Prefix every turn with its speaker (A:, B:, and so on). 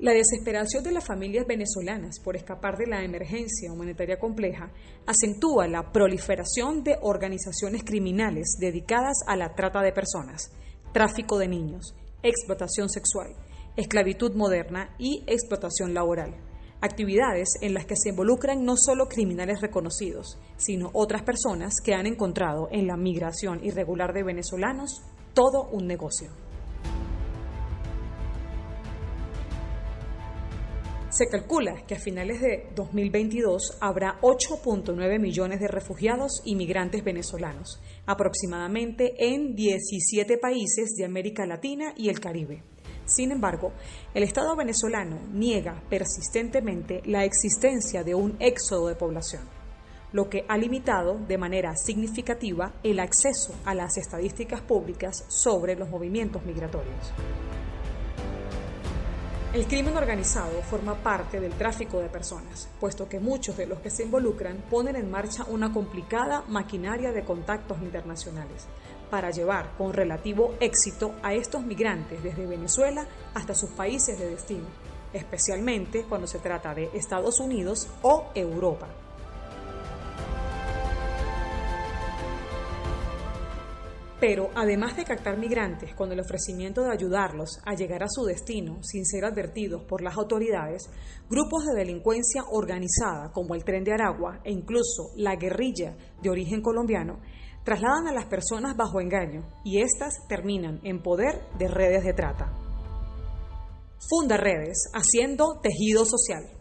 A: La desesperación de las familias venezolanas por escapar de la emergencia humanitaria compleja acentúa la proliferación de organizaciones criminales dedicadas a la trata de personas, tráfico de niños, explotación sexual, esclavitud moderna y explotación laboral. Actividades en las que se involucran no solo criminales reconocidos, sino otras personas que han encontrado en la migración irregular de venezolanos todo un negocio. Se calcula que a finales de 2022 habrá 8.9 millones de refugiados y migrantes venezolanos, aproximadamente en 17 países de América Latina y el Caribe. Sin embargo, el Estado venezolano niega persistentemente la existencia de un éxodo de población, lo que ha limitado de manera significativa el acceso a las estadísticas públicas sobre los movimientos migratorios. El crimen organizado forma parte del tráfico de personas, puesto que muchos de los que se involucran ponen en marcha una complicada maquinaria de contactos internacionales para llevar con relativo éxito a estos migrantes desde Venezuela hasta sus países de destino, especialmente cuando se trata de Estados Unidos o Europa. Pero además de captar migrantes con el ofrecimiento de ayudarlos a llegar a su destino sin ser advertidos por las autoridades, grupos de delincuencia organizada como el Tren de Aragua e incluso la guerrilla de origen colombiano trasladan a las personas bajo engaño y éstas terminan en poder de redes de trata. Funda redes, haciendo tejido social.